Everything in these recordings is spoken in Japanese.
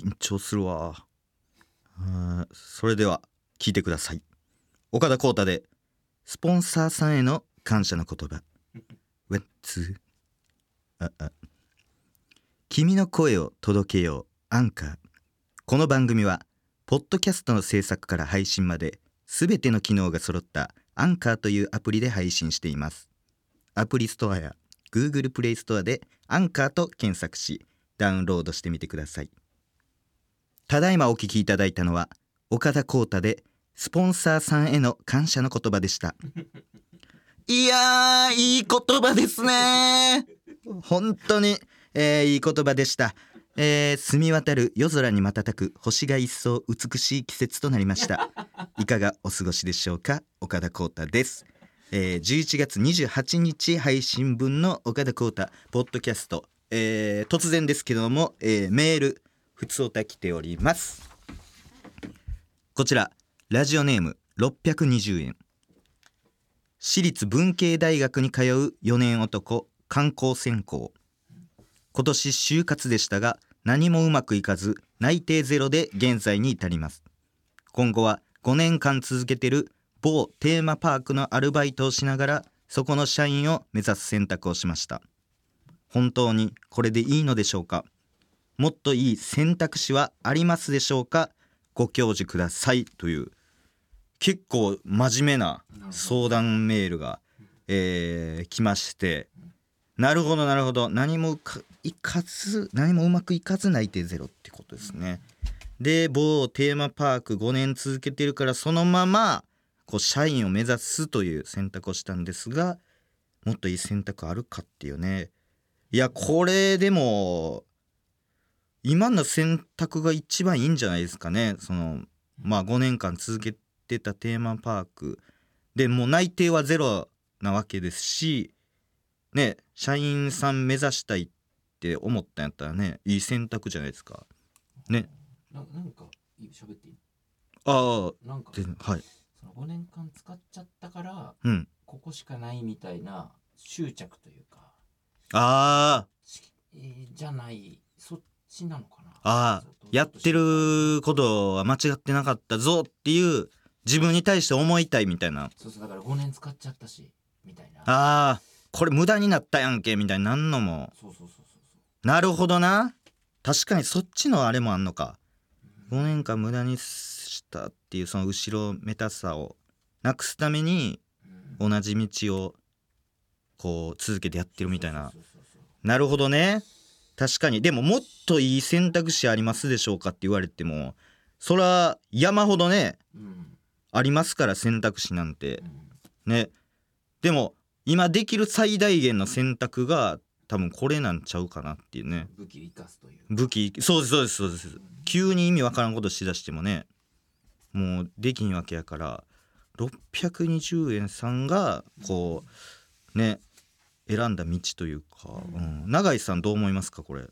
緊張するわ。それでは聞いてください。岡田浩太でスポンサーさんへの感謝の言葉。ウェッツああ。君の声を届けようアンカー。この番組はポッドキャストの制作から配信まで全ての機能が揃ったアンカーというアプリで配信しています。アプリストアや Google プレイストアでアンカーと検索しダウンロードしてみてください。ただいまお聞きいただいたのは岡田浩太でスポンサーさんへの感謝の言葉でした。いやーいい言葉ですね。本当に、えーいい言葉でした。えー、澄み渡る夜空に瞬く星が一層美しい季節となりました。いかがお過ごしでしょうか？岡田浩太です、えー、11月28日配信分の岡田浩太ポッドキャスト、えー、突然ですけども、えー、メールふつおた来ております。こちらラジオネーム620円。私立文系大学に通う4年男観光専攻。今年就活でしたが何もうまくいかず内定ゼロで現在に至ります。今後は5年間続けてる某テーマパークのアルバイトをしながらそこの社員を目指す選択をしました。本当にこれでいいのでしょうか？もっといい選択肢はありますでしょうか？ご教授ください。という結構真面目な相談メールが、えー来まして。なるほどなるほど。何もうかいかず何もうまくいかず内定ゼロってことですね。で某テーマパーク5年続けてるからそのままこう社員を目指すという選択をしたんですがもっといい選択あるかっていうね。いやこれでも今の選択が一番いいんじゃないですかね。そのまあ5年間続けてたテーマパーク。でもう内定はゼロなわけですしね社員さん目指したいって思ったんやったらねいい選択じゃないですか。ね。ななんか喋っていい？ああなんかではい。その5年間使っちゃったからうん。ここしかないみたいな執着というか、ああ。しえーじゃない。そっちなのかな？ああやってることは間違ってなかったぞっていう自分に対して思いたいみたいな。そうそうだから5年使っちゃったしみたいな。ああこれ無駄になったやんけみたいになんのも。そうそうそうそうそう。なるほどな。確かにそっちのあれもあんのか。5年間無駄にしたっていうその後ろめたさをなくすためにうん。同じ道をこう続けてやってるみたいな。なるほどね確かに。でももっといい選択肢ありますでしょうかって言われてもそら山ほどねうん。ありますから選択肢なんて。うん。ね。でも今できる最大限の選択が多分これなんちゃうかなっていうね。武器を生かすという。武器そうですそうですそうです。急に意味わからんことしだしてもねもうできんわけやから620円さんがこうね選んだ道というか、うん、永井さんどう思いますかこれ？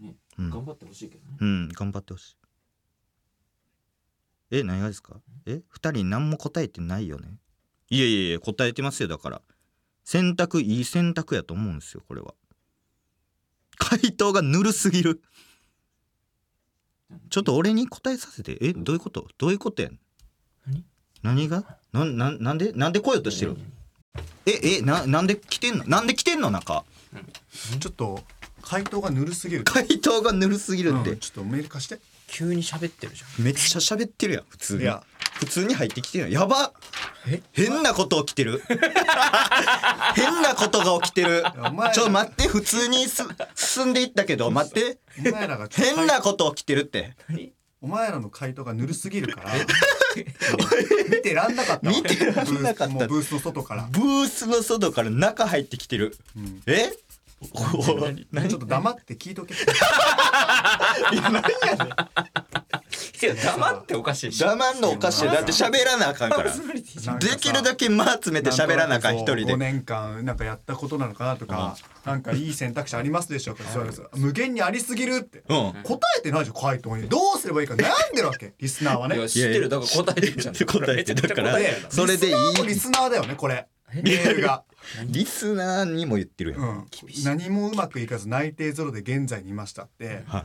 ね。うん。頑張ってほしいけどね。うん。頑張ってほしい。え何がですか？え二人何も答えてないよね？いやいやいや答えてますよだから。選択いい選択やと思うんですよこれは。回答がぬるすぎる。ちょっと俺に答えさせて。えどういうこと？どういうことやん？何？何が？なななんで？なんで来ようとしてる？ええななんで来てんの？なんで来てんの中？ちょっと回答がぬるすぎる。回答がぬるすぎるって、うん。ちょっとメール貸して。急に喋ってるじゃん。めっちゃ喋ってるやん普通に。いや。普通に入ってきてるやん。やば。え？変なこと起きてる。変なことが起きてる。やお前らちょっと待って。普通にす進んでいったけど待って。お前らがちょっと変なこと起きてるってお前らの回答がぬるすぎるから 見てらんなかったわ。見てらんなかった。ブーブースの外から、ブースの外から中入ってきてる。うん。え？おちょっと黙って聞いとけ。いや黙っておかしいし黙んのおかしいだって喋らなあかんから。できるだけ間詰めて喋らなあかん一人5で年間なんかやったことなのかなとか、なんかいい選択肢ありますでしょうか、そうです。無限にありすぎるって、うん。答えてないじゃん回答に。どうすればいいか。悩んでるわけ？リスナーはね。いや知ってる。だから答えてるじゃん答えてだからそれでいいリスナーもリスナーだよねこれ。メールが、リスナーにも言ってるやん、うん、何もうまくいかず内定ゼロで現在にいましたって。はい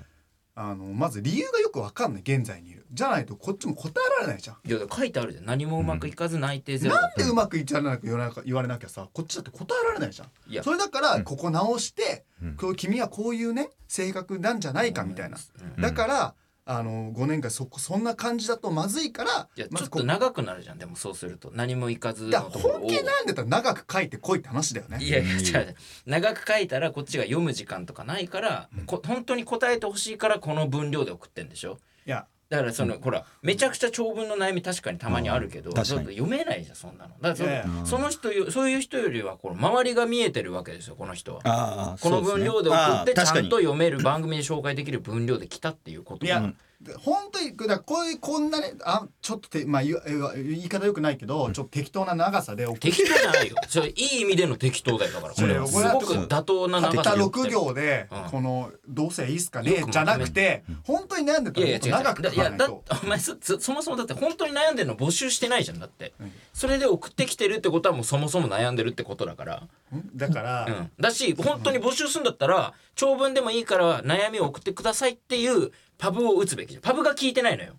あのまず理由がよくわかんない現在にいる。じゃないとこっちも答えられないじゃん。いや書いてあるじゃん。何もうまくいかず内定ゼロ、なんでうまくいっちゃらなく言わな言われなきゃさこっちだって答えられないじゃん。いや。それだからここ直して、うん。こう君はこういうね性格なんじゃないかみたいな、うん。だからあの5年間そこそんな感じだとまずいからいやちょっと長くなるじゃん。でもそうすると。何もいかずだのところを。本気なんだったら長く書いてこいって話だよね。いやいや長く書いたらこっちが読む時間とかないから、こ本当に答えてほしいからこの分量で送ってんでしょ？いやだからその、ほらめちゃくちゃ長文の悩み確かにたまにあるけど、うん。確かに。ちょっと読めないじゃんそんなの。だからそのその人よそういう人よりはこの周りが見えてるわけですよこの人は。この分量で送ってちゃんと読める番組で紹介できる分量で来たっていうこといや、うん本当にだこういうこんなねあちょっとて、まあ、言い言い方よくないけどちょっと適当な長さで送って適当じゃないよ。それいい意味での適当だよだから。これはすごく妥当な長たった6さで送ってる。行でうん。この「どうせいいっすかよね」くじゃなくて本当に悩んでたら長くだいやだ書かないと。お前そそそもそもだって本当に悩んでるの募集してないじゃんだって、うん。それで送ってきてるってことはもうそもそも悩んでるってことだから、うんだから、うん、だし本当に募集するんだったら長文でもいいから悩みを送ってくださいっていうパブを打つべきじゃん。パブが聞いてないのよ。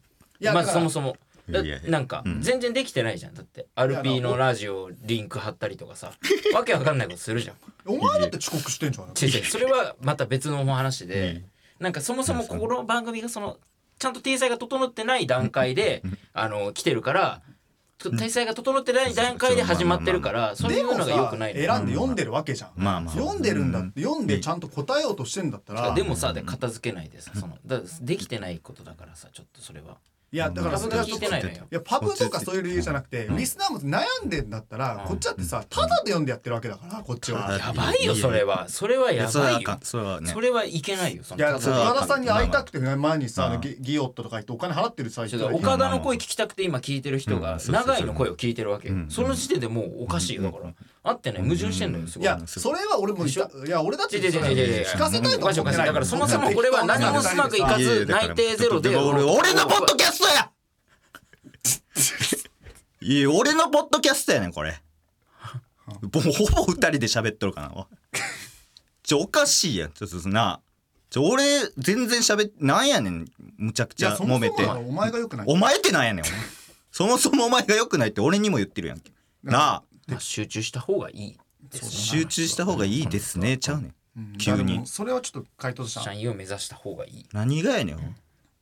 まずそもそも。なんかうん。全然できてないじゃん。だってアルピーのラジオリンク貼ったりとかさ。わけわかんないことするじゃん。お前だって遅刻してんじゃん。違う違うそれはまた別のお話うでん。なんかそもそもこの番組がそのちゃんと体裁が整ってない段階であの来てるから体裁が整ってない段階で始まってるからそういうのが良くない選んで読んでるわけじゃん。まあまあ読んでるんだって読んでちゃんと答えようとしてんだったら。でもさで片付けないでさそのだできてないことだからさちょっとそれはいやだからパブが聞いてないのよ。いやパブとかそういう理由じゃなくて、うんリスナーも悩んでんだったら、うん。こっちだってさただで読んでやってるわけだからこっちは。あやばいよそれは。それはいやばいよ。やそれはあかん。それはね。それはいけないよそいや岡田さんに会いたくてね前にさうん。ギギオットとか言ってお金払ってるさちょっと岡田の声聞きたくて今聞いてる人が長井の声を聞いてるわけその時点でもうおかしいよだからあってね矛盾してんのよすごい。いやそれは俺もいや俺だって聞かせたいと思ってない。だからそもそもこれは何もうまくいかず内定ゼロで。俺俺のポッドキャストや。いや俺のポッドキャストやねんこれ。もうほぼ二人で喋っとるかなちょおかしいやん。ちょっとなちょ俺全然喋っなんやねんむちゃくちゃ揉めて。もお前がよくない。お前ってなんやねんそもそもお前が良くないって俺にも言ってるやんけ。なあまあ集中した方がいい。ね。集中した方がいいですね。ちゃうねん。うん。急に。それはちょっと回答した社員を目指した方がいい。何がやねん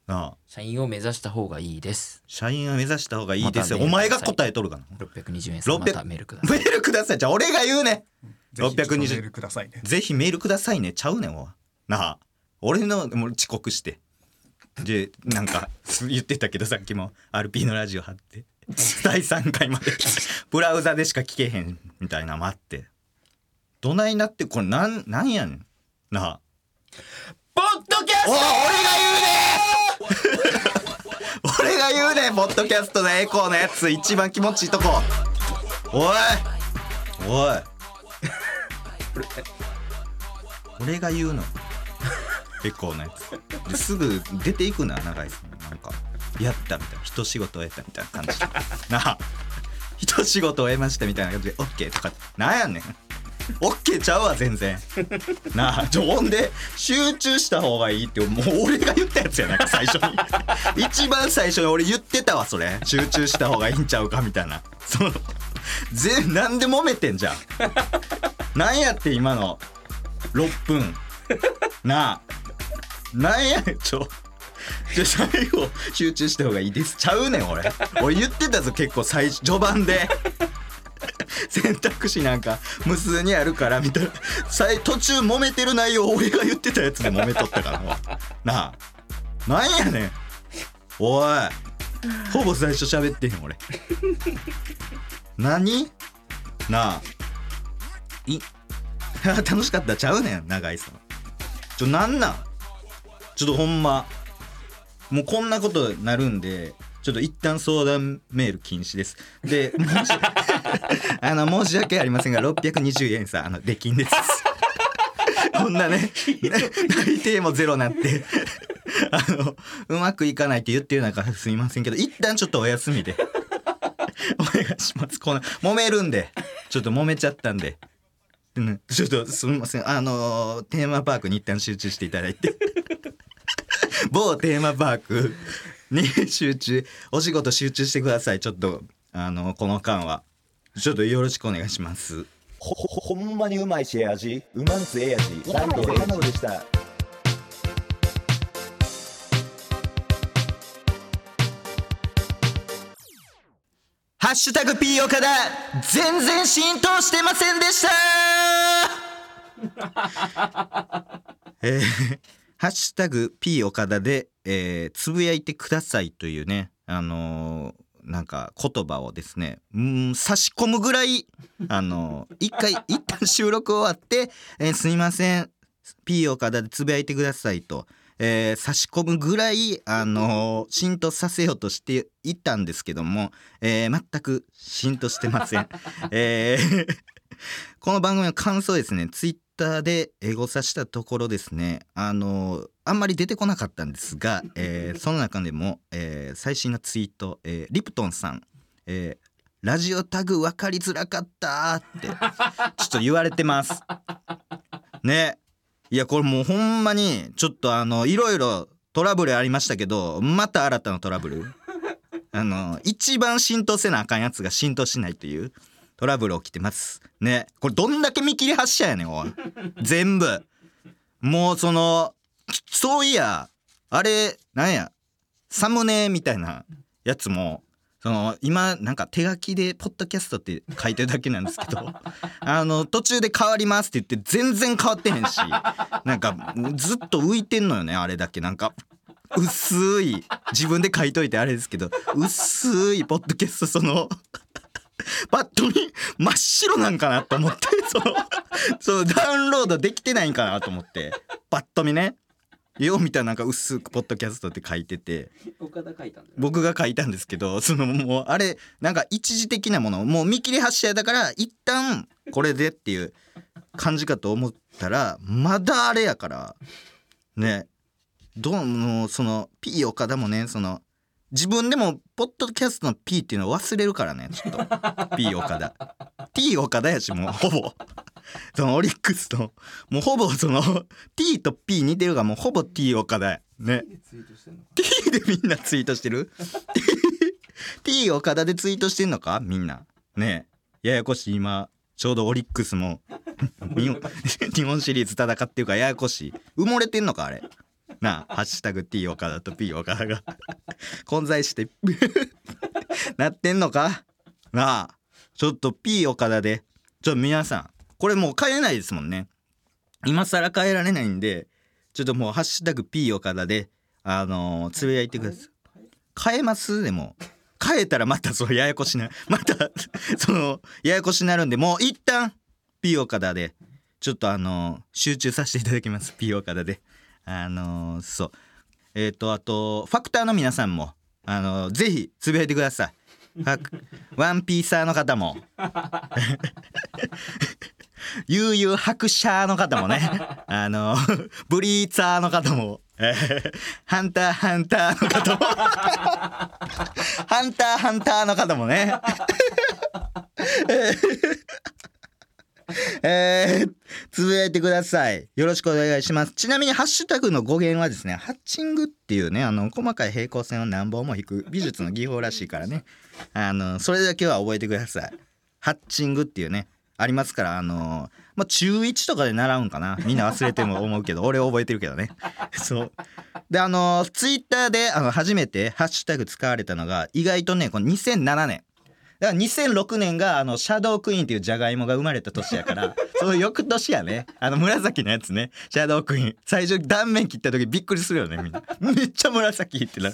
なあ。社員を目指した方がいいです。社員は目指した方がいいですよ、まお前が答えとるかな620円さんま600たメールください。メールください。じゃあ俺が言うね。ぜひちょっとメ620ールくださいね。ぜひメールくださいね。ちゃうねんわなあ。俺のもう遅刻して。でなんか言ってたけどさっきも。RP のラジオ貼って 第3回まで。ブラウザでしか聞けへんみたいなのもあって。どないなってこれなんなんやねんな。あポッドキャスおい俺が言うね俺が言うねポッドキャストのエコーのやつ。一番気持ちいいとこ。おい。おい。俺が言うの。エコーのやつ。ですぐ出ていくな永井さん。なんかやったみたいな。一仕事終えたみたいな感じ。でなあ。一仕事終えましたみたいな感じで OK とかなんやねん。OK ちゃうわ全然。なあ。常温で集中した方がいいってもう俺が言ったやつやなんか最初に。一番最初に俺言ってたわそれ。集中した方がいいんちゃうかみたいな。その全なんで揉めてんじゃん。なんやって今の6分。なあ。なんやねんちょ。じゃ最後集中した方がいいです。ちゃうねん俺。俺言ってたぞ結構最序盤で。選択肢なんか無数にあるからみたいな。最途中揉めてる内容俺が言ってたやつで揉めとったからもう。なあ。なんやねん。おい。ほぼ最初喋ってへん俺。何？なあ。い 楽しかった？ちゃうねん永井さん。ちょなんなん？ちょっとほんま。もうこんなことになるんでちょっと一旦相談メール禁止です。で申し あの申し訳ありませんが620円さあの出禁です。こんなね内定もゼロなってあのうまくいかないって言ってる中すみませんけど一旦ちょっとお休みでお願いします。この揉めるんでちょっと揉めちゃったんでうんちょっとすみません。あのテーマパークに一旦集中していただいて。某テーマパークに 集中お仕事集中してください。ちょっとあのこの間は。ちょっとよろしくお願いします。ほほほんまにうまいしええ味？うまんつええ味。ライトで花でした。ハッシュタグ P 岡田全然浸透してませんでした。えーハッシュタグ P 岡田で、えーつぶやいてくださいというね、あのーなんか言葉をですね、うん、差し込むぐらい、あのー一回、一旦収録終わって、えーすいません、P 岡田でつぶやいてくださいと、えー差し込むぐらい、あのー浸透させようとしていたんですけども、えー全く浸透してません。えーこの番組の感想ですね、ツイッターでエゴサしたところですね、あのーあんまり出てこなかったんですが、えー その中でも、えー最新のツイート、えーリプトンさん、えーラジオタグ分かりづらかったってちょっと言われてます。ね。いやこれもうほんまにちょっとあのいろいろトラブルありましたけどまた新たなトラブル？あの一番浸透せなあかんやつが浸透しないというトラブル起きてます。ね。これどんだけ見切り発車やねんおい。全部。もうそのそういやあれなんやサムネみたいなやつもその今なんか手書きで「ポッドキャスト」って書いてるだけなんですけど あの途中で変わりますって言って全然変わってへんし なんかずっと浮いてんのよねあれだけ。なんか薄い。自分で書いといてあれですけど薄いポッドキャストそのパッと見真っ白なんかなと思って そのそのダウンロードできてないんかなと思って。パッと見ね。よう見たらなんか薄くポッドキャストって書いてて。僕が書いたんですけどそのもうあれなんか一時的なものもう見切り発車だから一旦これでっていう感じかと思ったらまだあれやから。ね。どうもその P 岡田もねその自分でもポッドキャストの P っていうのを忘れるからねちょっと。P 岡田。T 岡田やしもうほぼ。そのオリックスのもうほぼその T と P 似てるからもうほぼ T 岡田やね。T でみんなツイートしてる？T 岡田でツイートしてんのか？みんな。ねえ。ややこしい今。ちょうどオリックスも。日本日本シリーズ戦ってるからややこしい。埋もれてんのかあれ。なあ「ハッシュタグ #T 岡田」と P 岡田が 混在して。なってんのか？なあちょっと P 岡田で。ちょっと皆さんこれもう変えないですもんね。今更変えられないんでちょっともう「ハッシュタグ #P 岡田で」あのつぶやいてください。変えます？でも。変えたらまたそのややこしなまた そのややこしになるんでもう一旦 P 岡田で。ちょっとあの集中させていただきます。P 岡田で。あのそう。えっ、とあとファクターの皆さんもあのぜひつぶやいてください。ワンピーサーの方も。悠々白車の方もね。あのブリーツァーの方も、ハンターハンターの方も。ハンターハンターの方もね。えーつぶやいてください。よろしくお願いします。ちなみにハッシュタグの語源はですねハッチングっていうねあの細かい平行線を何本も引く美術の技法らしいからね。あのそれだけは覚えてください。ハッチングっていうねありますからあのまあ中1とかで習うんかな。みんな忘れても思うけど俺覚えてるけどね。そう。であのツイッターであの初めてハッシュタグ使われたのが意外とねこの2007年。だから2006年があのシャドークイーンっていうジャガイモが生まれた年やから その翌年やね。あの紫のやつね。シャドークイーン。最初断面切った時びっくりするよねみんな。めっちゃ紫ってな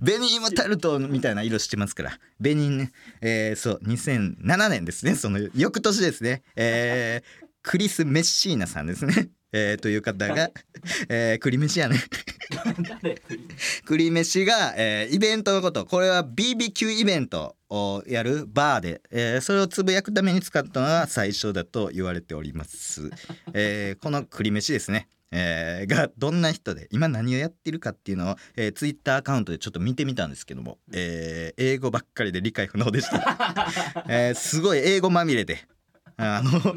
ベニームタルトみたいな色してますから。ベニーね。えー、そう2007年ですね。その翌年ですね。えー、クリス・メッシーナさんですね。えー、という方が、えー、クリ飯やね クリ飯が、えーイベントのこと。これは BBQ イベントをやるバーで、えーそれをつぶやくために使ったのが最初だと言われております、えーこのクリ飯ですね。えーがどんな人で今何をやってるかっていうのを、えー、ツイッターアカウントでちょっと見てみたんですけども、えー英語ばっかりで理解不能でした、えーすごい英語まみれで。あの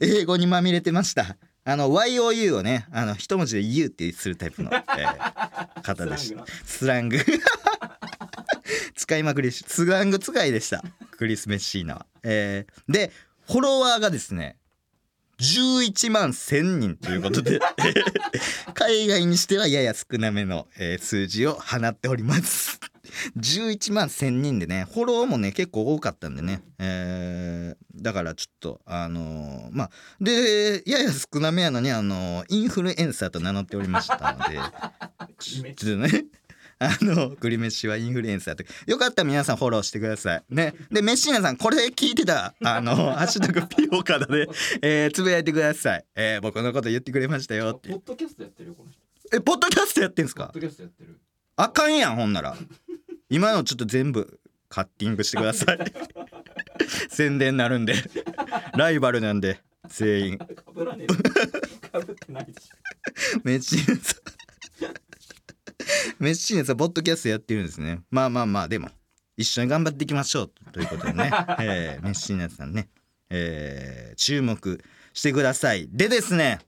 英語にまみれてました。あの YOU をねあの一文字で U ってするタイプの、えー 方でした。スラング 使いまくりしスラング使いでした。クリス・メッシーナは、えーでフォロワーがですね11万1000人ということで 海外にしてはやや少なめの、えー数字を放っております11万1000人でねフォローもね結構多かったんでね、えーだからちょっとあのーまあでやや少なめやのにあのーインフルエンサーと名乗っておりましたので。ちょっとねあの栗飯はインフルエンサーとよかったら皆さんフォローしてください。ね。でメッシーナさんこれ聞いてたあの「ハッシュタグピオカダで」えーつぶやいてください、えー僕のこと言ってくれましたよって。ポッドキャストやってるよこの人。えポッドキャストやってんすか？ポッドキャストやってる。あかんやんほんなら今のちょっと全部カッティングしてください。宣伝になるんで。ライバルなんで全員。メッシーナさんメッシーナさんポッドキャストやってるんですね。まあまあまあでも一緒に頑張っていきましょう。ということでね、えーメッシーナさんね、えー注目してください。でですね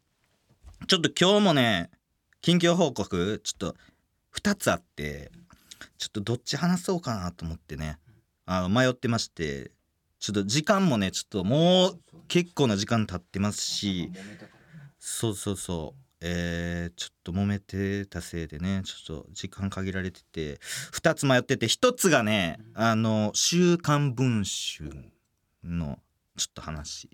ちょっと今日もね近況報告ちょっと2つあってちょっとどっち話そうかなと思ってね。あの迷ってまして。ちょっと時間もねちょっともう結構な時間経ってますし。そうそうそう。えー、ちょっと揉めてたせいでね。ちょっと時間限られてて。2つ迷ってて。1つがねあの「週刊文春」のちょっと話。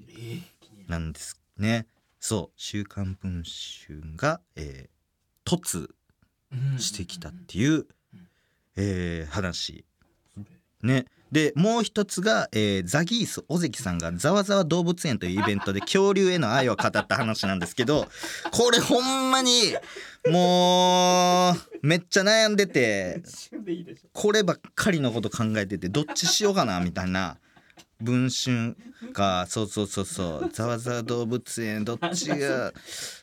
なんですね。そう「週刊文春が」えー、突してきたっていう、えー話。ね。でもう一つが、えーザギース尾関さんがざわざわ動物園というイベントで恐竜への愛を語った話なんですけどこれほんまにもうめっちゃ悩んでてこればっかりのこと考えててどっちしようかなみたいな文春かそうそうそうそう。ざわざわ動物園どっちが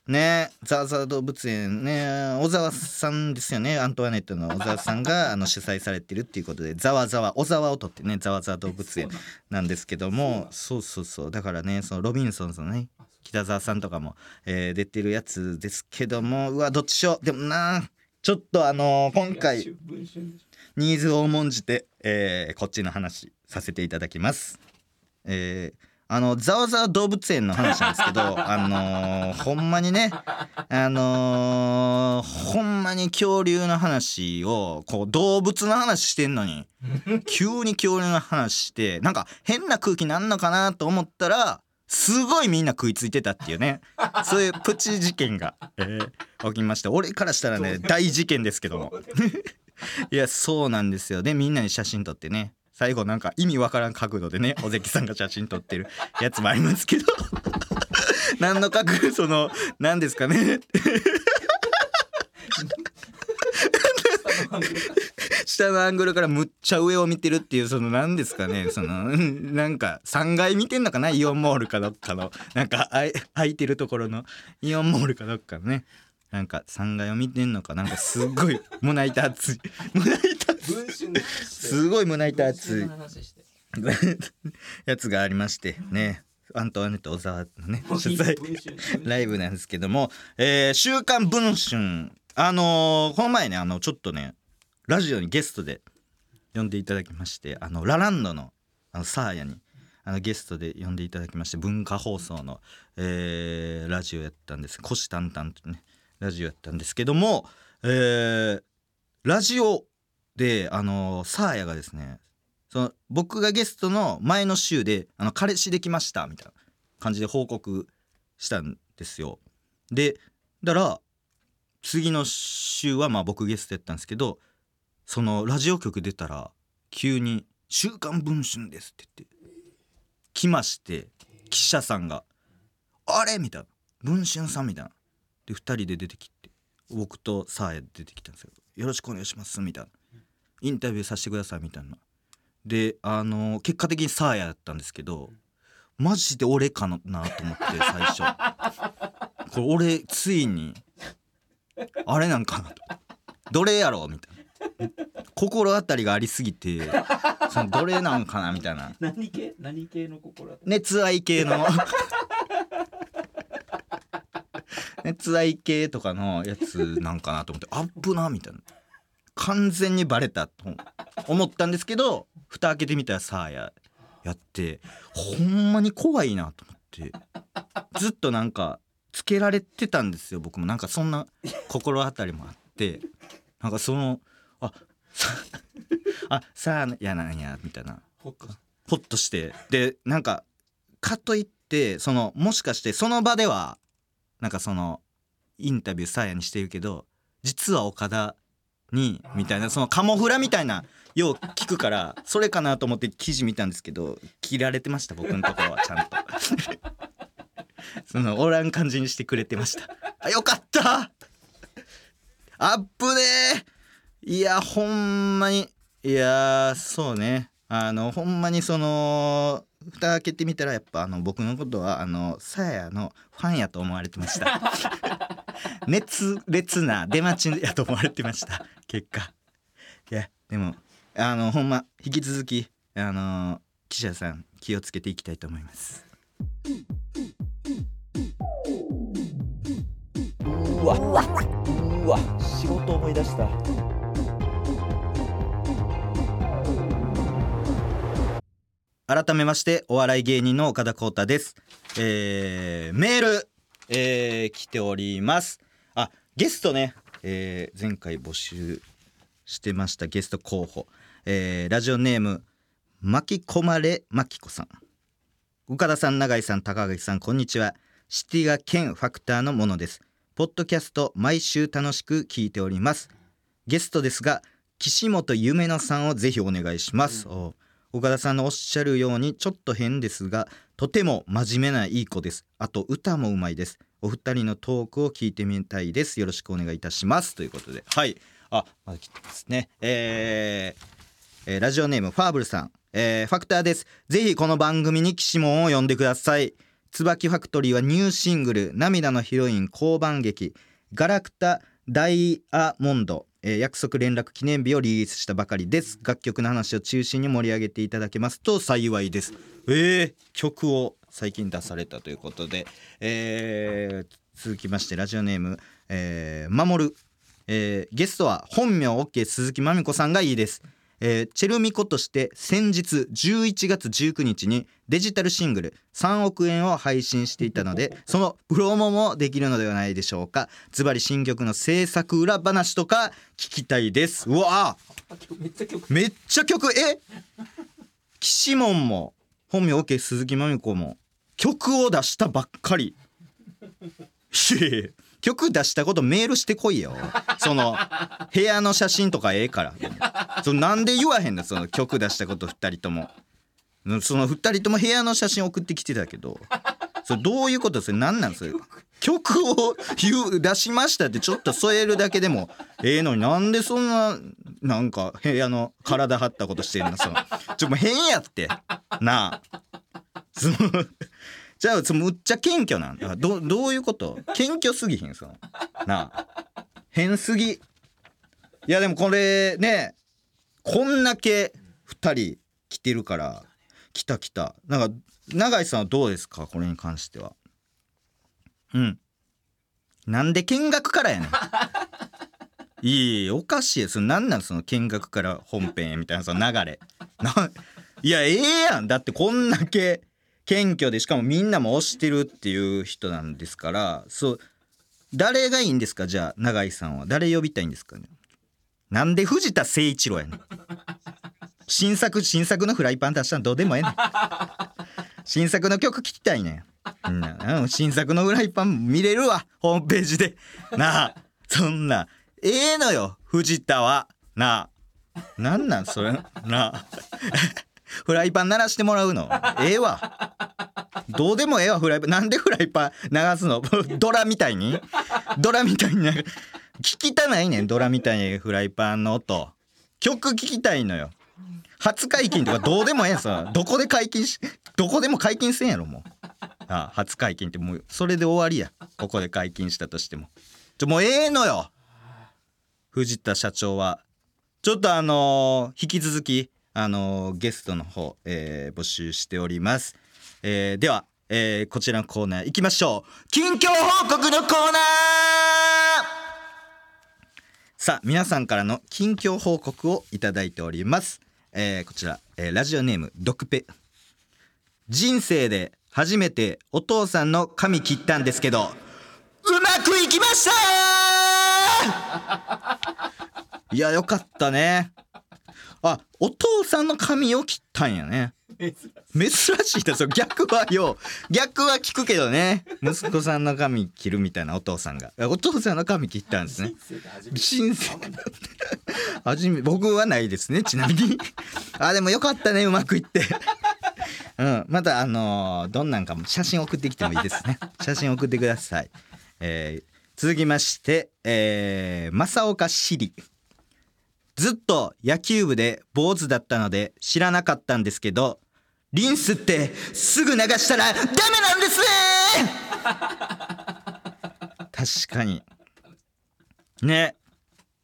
ねざわざわ動物園ね小沢さんですよねアントワネットの小沢さんがあの主催されてるっていうことでざわざわ小沢を取ってねざわざわ動物園なんですけどもそうそうそう。だからねそのロビンソンズのね北沢さんとかも、えー出てるやつですけどもうわどっちしよう。でもなちょっとあのー今回ニーズを重んじて、えーこっちの話させていただきます。えーあのざわざわ動物園の話なんですけど あのーほんまにねあのーほんまに恐竜の話をこう動物の話してんのに 急に恐竜の話してなんか変な空気なんのかなと思ったらすごいみんな食いついてたっていうねそういうプチ事件が、えー起きました。俺からしたらね大事件ですけども。いやそうなんですよ。でみんなに写真撮ってね最後なんか意味わからん角度でね 尾関さんが写真撮ってる やつもありますけど。何の角度その何ですかね。下のアングルからむっちゃ上を見てるっていうその何ですかね。そのうんなんか3階見てんのかな？イオンモールかどっかの。なんかあい空いてるところの。イオンモールかどっかのね。なんか3階を見てんのかなんかすっごい胸板熱い。胸板すごい胸板熱い。やつがありましてね。アントワネット小沢のね取材ライブなんですけども「えー週刊文春」あのーこの前ねあのちょっとねラジオにゲストで呼んでいただきましてあのラランドのあのサーヤにあのゲストで呼んでいただきまして文化放送の、えーラジオやったんです。虎視眈々とねラジオやったんですけども、えーラジオであのサーヤがですねその僕がゲストの前の週で「あの彼氏できました」みたいな感じで報告したんですよ。でだから次の週はまあ僕ゲストやったんですけどそのラジオ局出たら急に「週刊文春です」って言って来まして記者さんが「あれ?」みたいな「文春さん」みたいな。で2人で出てきて僕とサーヤ出てきたんですよ「よろしくお願いします」みたいな。インタビューさせてくださいみたいな。であの結果的にサーヤだったんですけどマジで俺かなと思って最初。これ俺ついにあれなんかなと。どれやろうみたいな。心当たりがありすぎてそのどれなんかなみたいな。何系？何系の心当たり？熱愛系の。熱愛系とかのやつなんかなと思って。あっぶなみたいな完全にバレたと思ったんですけど蓋開けてみたらサーヤやってほんまに怖いなと思ってずっとなんかつけられてたんですよ僕も。なんかそんな心当たりもあってなんかそのあさあさあやなんやみたいな。ほっとホッとして。でなんかかといってそのもしかしてその場ではなんかそのインタビューサーヤにしてるけど実は岡田にみたいなそのカモフラみたいなよう聞くからそれかなと思って記事見たんですけど切られてました僕のところはちゃんと。そのおらん感じにしてくれてました。あよかった!アップねいやほんまにいやそうね。あのほんまにその蓋開けてみたらやっぱあの僕のことはあのさやのファンやと思われてました。熱烈な出待ちやと思われてました。結果。いやでもあのほんま引き続きあの記者さん気をつけていきたいと思います。うわうわ仕事思い出した改めましてお笑い芸人の岡田浩太です、えー、メール、えー、来ております。あゲストね、えー、前回募集してましたゲスト候補、えー、ラジオネーム巻き込まれまきこさん。岡田さん永井さん高垣さんこんにちは。シティが兼ファクターのものです。ポッドキャスト毎週楽しく聞いております。ゲストですが岸本夢乃さんをぜひお願いします、お岡田さんのおっしゃるようにちょっと変ですがとても真面目ないい子です。あと歌もうまいです。お二人のトークを聞いてみたいです。よろしくお願いいたします。ということで。はい。あまだ来てますね。えーえーラジオネームファーブルさん、えーファクターです。ぜひこの番組に岸門を呼んでください。椿ファクトリーはニューシングル「涙のヒロイン交番劇ガラクタダイヤモンド」えー約束連絡記念日をリリースしたばかりです。楽曲の話を中心に盛り上げていただけますと幸いです。えー、曲を最近出されたということで、えー続きましてラジオネーム、えー、守る、えーゲストは本名 OK 鈴木まみこさんがいいです。えーチェルミコとして先日11月19日にデジタルシングル3億円を配信していたのでそのプロモもできるのではないでしょうか。ズバリ新曲の制作裏話とか聞きたいです。うわめっちゃ曲。めっちゃ曲え？岸門も本名 OK 鈴木まみこも曲を出したばっかり曲出したことメールしてこいよ。その部屋の写真とかええから。そのなんで言わへんのその曲出したこと2人とも。その2人とも部屋の写真送ってきてたけど。それどういうこと？それ何なんそれ？曲を言う出しましたってちょっと添えるだけでもええのに。なんでそんななんか部屋の体張ったことしてんの？そのちょもう変やって。なあ。そのじゃあむっちゃ謙虚なん？だどどういうこと？謙虚すぎひんそのなあ。変すぎ。いやでもこれねこんだけ2人来てるから来た来た。なんか永井さんはどうですか？これに関しては。うん。なんで見学からやねん。いいおかしいよそのなんなん？その見学から本編へみたいなその流れ。いやええやん。だってこんだけ謙虚でしかもみんなも推してるっていう人なんですからそう誰がいいんですか？じゃあ永井さんは。誰呼びたいんですかね？なんで藤田誠一郎やねん。新作新作のフライパン出したらどうでもええねん。新作の曲聴きたいねん。うん新作のフライパン見れるわ。ホームページで。なあ。そんな。ええのよ藤田は。なあ。なんなんそれ？なあ。フライパン鳴らしてもらうの？ええわ。どうでもええわフライパン。なんでフライパン流すの？ドラみたいに？ドラみたいに聞きたないねんドラみたいにフライパンの音。曲聞きたいのよ。初解禁とかどうでもええんさどこで解禁しどこでも解禁せんやろもう。ああ初解禁ってもうそれで終わりや。ここで解禁したとしても。ちょもうええのよ。藤田社長は。ちょっとあのー引き続きあのゲストの方、えー募集しております、えーではえーこちらのコーナー行きましょう。近況報告のコーナー。さあ皆さんからの近況報告をいただいております、えーこちら、えーラジオネームドクペ。人生で初めてお父さんの髪切ったんですけどうまくいきました いやよかったね。あお父さんの髪を切ったんやね。珍しいですよ。逆はよ逆は聞くけどね。息子さんの髪切るみたいなお父さんが。お父さんの髪切ったんですね。人生初め僕はないですね。ちなみに。あでもよかったね。うまくいって。うん。またあのーどんなんかも写真送ってきてもいいですね。写真送ってください、えー続きまして、えー、正岡しりずっと野球部で坊主だったので知らなかったんですけどリンスってすぐ流したらダメなんですね！確かに。ね。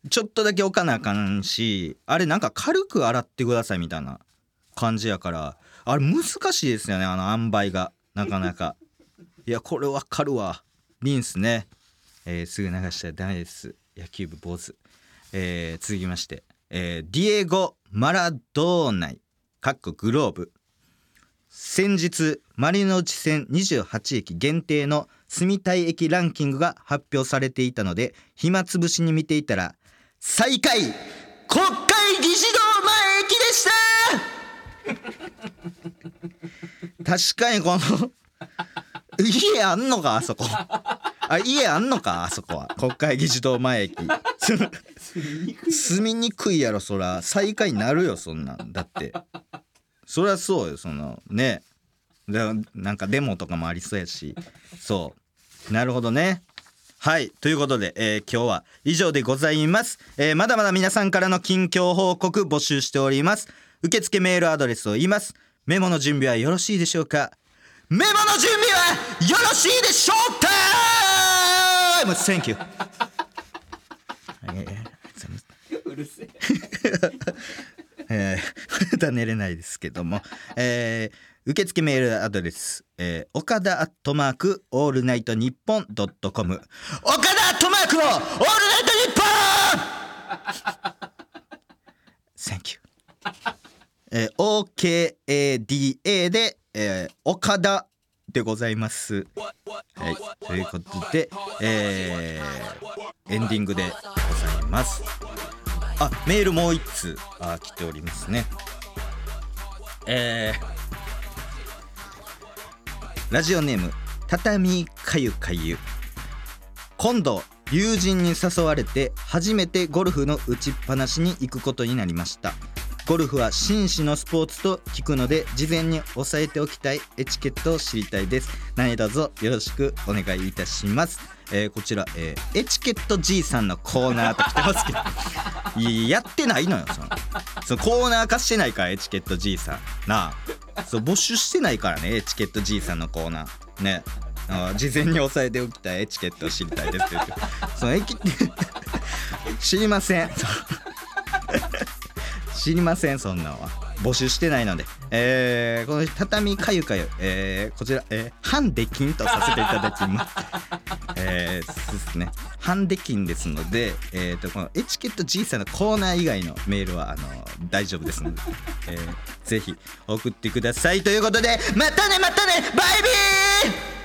ちょっとだけ置かなあかんしあれなんか軽く洗ってくださいみたいな感じやからあれ難しいですよねあの塩梅が。なかなか。いやこれわかるわ。リンスね、えーすぐ流したらダメです。野球部坊主えー続きまして、えーディエゴ・マラドーナイかっこグローブ。先日丸の内線28駅限定の住みたい駅ランキングが発表されていたので暇つぶしに見ていたら最下位国会議事堂前駅でした。確かにこの家あんのかあそこあ家あんのか？あそこは。国会議事堂前駅。住みにくいやろ。そら。最下位になるよそんなん。だって。そりゃそうよその。ね。だなんかデモとかもありそうやし。そう。なるほどね。はい。ということで、えー今日は以上でございます、えーまだまだ皆さんからの近況報告募集しております。受付メールアドレスを言います。メモの準備はよろしいでしょうか？メモの準備はよろしいでしょうか？Thank you. えーありがとうございますうるせええーまだ寝れないですけども、えー受付メールアドレス、えー、岡田アットマークオールナイトニッポンドットコム。岡田アットマークオールナイトニッポン! Thank you. えー、OKADA で、えー、岡田でございます。はいということで、えーエンディングでございます。あメールもう一通あ来ておりますね。えー、ラジオネーム畳かゆかゆ。今度友人に誘われて初めてゴルフの打ちっぱなしに行くことになりました。ゴルフは紳士のスポーツと聞くので事前に押さえておきたいエチケットを知りたいです。何卒よろしくお願いいたします、えーこちら、えーエチケット G さんのコーナーと来てますけど。いややってないのよその。そのコーナー化してないからエチケット G さん。なあ。そう募集してないからねエチケット G さんのコーナー。ね。あ事前に押さえておきたいエチケットを知りたいですって言って。そのエキ知りません知りませんそんなんは。募集してないので、えーこの畳かゆかゆ、えーこちら、えー、ハンデキンとさせていただきます。えーそうですね。ハンデキンですので、えー、とこのエチケット G さんのコーナー以外のメールはあの大丈夫ですので、えーぜひ送ってください。ということでまたねまたねバイビー